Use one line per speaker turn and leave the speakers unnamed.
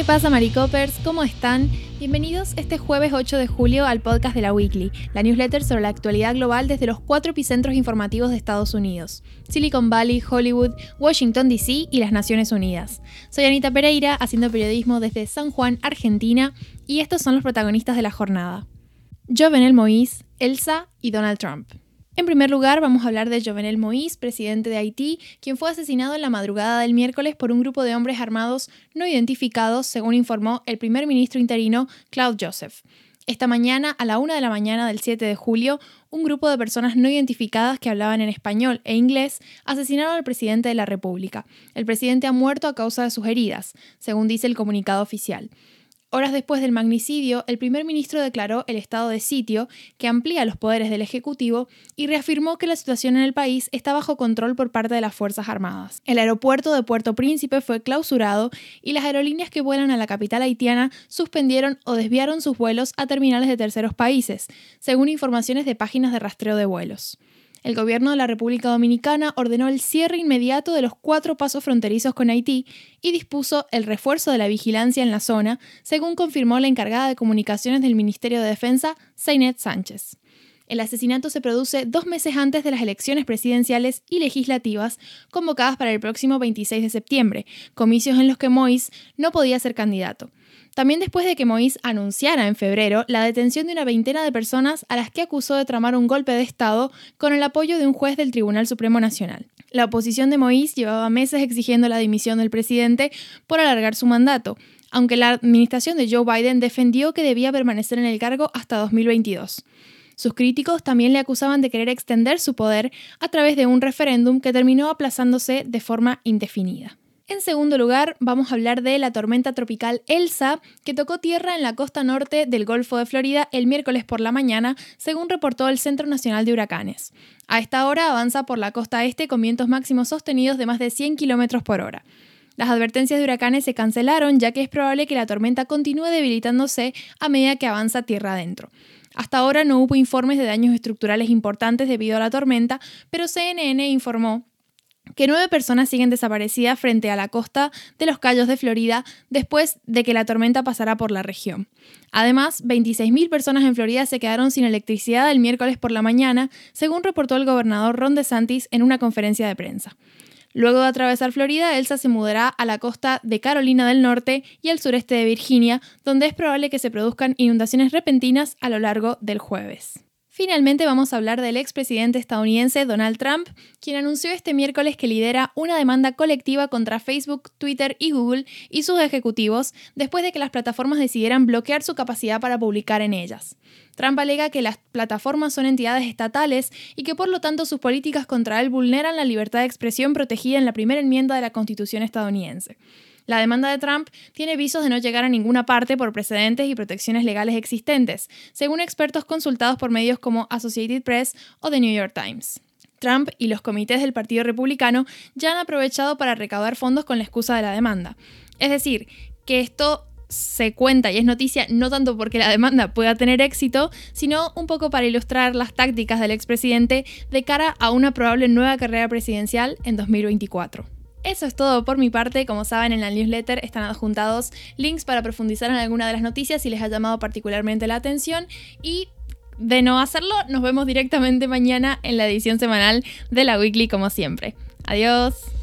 ¿Qué pasa, Maricopers? ¿Cómo están? Bienvenidos este jueves 8 de julio al podcast de la Weekly, la newsletter sobre la actualidad global desde los cuatro epicentros informativos de Estados Unidos: Silicon Valley, Hollywood, Washington DC y las Naciones Unidas. Soy Anita Pereira, haciendo periodismo desde San Juan, Argentina, y estos son los protagonistas de la jornada: Jovenel Moïse, Elsa y Donald Trump. En primer lugar, vamos a hablar de Jovenel Moïse, presidente de Haití, quien fue asesinado en la madrugada del miércoles por un grupo de hombres armados no identificados, según informó el primer ministro interino Claude Joseph. Esta mañana, a la una de la mañana del 7 de julio, un grupo de personas no identificadas que hablaban en español e inglés asesinaron al presidente de la República. El presidente ha muerto a causa de sus heridas, según dice el comunicado oficial. Horas después del magnicidio, el primer ministro declaró el estado de sitio, que amplía los poderes del Ejecutivo, y reafirmó que la situación en el país está bajo control por parte de las Fuerzas Armadas. El aeropuerto de Puerto Príncipe fue clausurado y las aerolíneas que vuelan a la capital haitiana suspendieron o desviaron sus vuelos a terminales de terceros países, según informaciones de páginas de rastreo de vuelos. El gobierno de la República Dominicana ordenó el cierre inmediato de los cuatro pasos fronterizos con Haití y dispuso el refuerzo de la vigilancia en la zona, según confirmó la encargada de comunicaciones del Ministerio de Defensa, Zainet Sánchez. El asesinato se produce dos meses antes de las elecciones presidenciales y legislativas convocadas para el próximo 26 de septiembre, comicios en los que Moïse no podía ser candidato. También después de que Moïse anunciara en febrero la detención de una veintena de personas a las que acusó de tramar un golpe de Estado con el apoyo de un juez del Tribunal Supremo Nacional. La oposición de Moïse llevaba meses exigiendo la dimisión del presidente por alargar su mandato, aunque la administración de Joe Biden defendió que debía permanecer en el cargo hasta 2022. Sus críticos también le acusaban de querer extender su poder a través de un referéndum que terminó aplazándose de forma indefinida. En segundo lugar, vamos a hablar de la tormenta tropical Elsa, que tocó tierra en la costa norte del Golfo de Florida el miércoles por la mañana, según reportó el Centro Nacional de Huracanes. A esta hora avanza por la costa este con vientos máximos sostenidos de más de 100 km por hora. Las advertencias de huracanes se cancelaron ya que es probable que la tormenta continúe debilitándose a medida que avanza tierra adentro. Hasta ahora no hubo informes de daños estructurales importantes debido a la tormenta, pero CNN informó que nueve personas siguen desaparecidas frente a la costa de los Cayos de Florida después de que la tormenta pasara por la región. Además, 26.000 personas en Florida se quedaron sin electricidad el miércoles por la mañana, según reportó el gobernador Ron DeSantis en una conferencia de prensa. Luego de atravesar Florida, Elsa se mudará a la costa de Carolina del Norte y al sureste de Virginia, donde es probable que se produzcan inundaciones repentinas a lo largo del jueves. Finalmente vamos a hablar del expresidente estadounidense Donald Trump, quien anunció este miércoles que lidera una demanda colectiva contra Facebook, Twitter y Google y sus ejecutivos después de que las plataformas decidieran bloquear su capacidad para publicar en ellas. Trump alega que las plataformas son entidades estatales y que por lo tanto sus políticas contra él vulneran la libertad de expresión protegida en la primera enmienda de la Constitución estadounidense. La demanda de Trump tiene visos de no llegar a ninguna parte por precedentes y protecciones legales existentes, según expertos consultados por medios como Associated Press o The New York Times. Trump y los comités del Partido Republicano ya han aprovechado para recaudar fondos con la excusa de la demanda. Es decir, que esto se cuenta y es noticia no tanto porque la demanda pueda tener éxito, sino un poco para ilustrar las tácticas del expresidente de cara a una probable nueva carrera presidencial en 2024. Eso es todo por mi parte. Como saben, en la newsletter están adjuntados links para profundizar en alguna de las noticias si les ha llamado particularmente la atención. Y de no hacerlo, nos vemos directamente mañana en la edición semanal de la Weekly, como siempre. Adiós.